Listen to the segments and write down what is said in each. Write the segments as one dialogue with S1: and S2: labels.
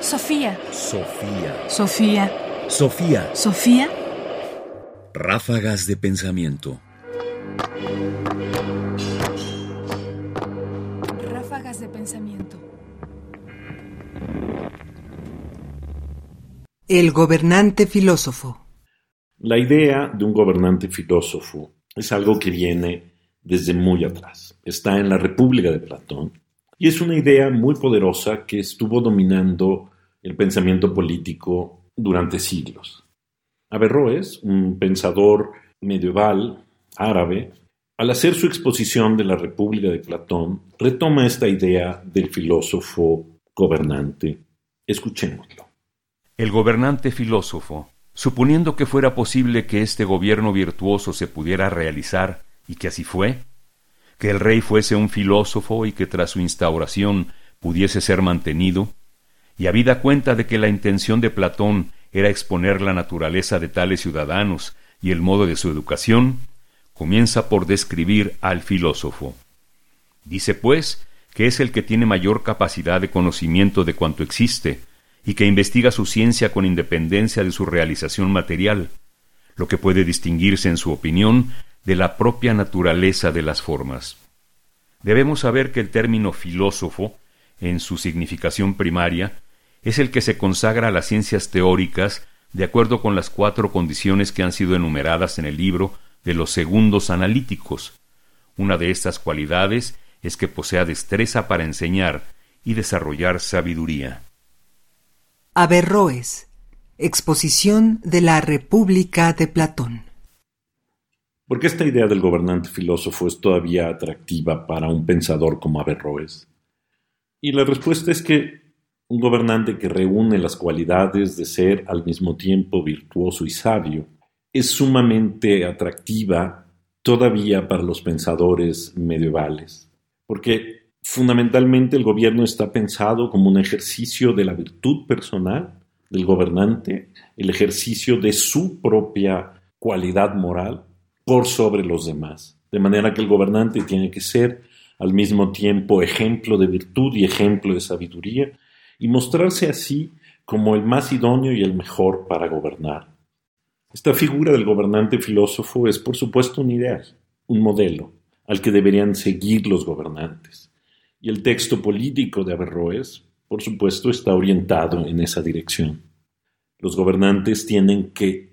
S1: Sofía.
S2: Sofía.
S1: Sofía.
S2: Sofía.
S1: Sofía.
S2: Ráfagas de pensamiento.
S1: Ráfagas de pensamiento.
S3: El gobernante filósofo.
S4: La idea de un gobernante filósofo es algo que viene desde muy atrás. Está en la República de Platón y es una idea muy poderosa que estuvo dominando el pensamiento político durante siglos. Averroes, un pensador medieval árabe, al hacer su exposición de la República de Platón, retoma esta idea del filósofo gobernante. Escuchémoslo.
S5: El gobernante filósofo, suponiendo que fuera posible que este gobierno virtuoso se pudiera realizar, y que así fue, que el rey fuese un filósofo y que tras su instauración pudiese ser mantenido, y habida cuenta de que la intención de Platón era exponer la naturaleza de tales ciudadanos y el modo de su educación, comienza por describir al filósofo. Dice, pues, que es el que tiene mayor capacidad de conocimiento de cuanto existe, y que investiga su ciencia con independencia de su realización material, lo que puede distinguirse en su opinión de la propia naturaleza de las formas. Debemos saber que el término filósofo, en su significación primaria, es el que se consagra a las ciencias teóricas de acuerdo con las cuatro condiciones que han sido enumeradas en el libro de los segundos analíticos. Una de estas cualidades es que posea destreza para enseñar y desarrollar sabiduría.
S3: Averroes. Exposición de la República de Platón.
S4: ¿Por qué esta idea del gobernante filósofo es todavía atractiva para un pensador como Averroes? Y la respuesta es que un gobernante que reúne las cualidades de ser al mismo tiempo virtuoso y sabio, es sumamente atractiva todavía para los pensadores medievales, porque fundamentalmente el gobierno está pensado como un ejercicio de la virtud personal del gobernante, el ejercicio de su propia cualidad moral por sobre los demás, de manera que el gobernante tiene que ser al mismo tiempo ejemplo de virtud y ejemplo de sabiduría, y mostrarse así como el más idóneo y el mejor para gobernar. Esta figura del gobernante filósofo es por supuesto un ideal, un modelo al que deberían seguir los gobernantes. Y el texto político de Averroes, por supuesto, está orientado en esa dirección. Los gobernantes tienen que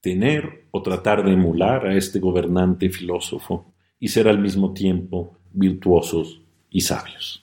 S4: tener o tratar de emular a este gobernante filósofo y ser al mismo tiempo virtuosos y sabios.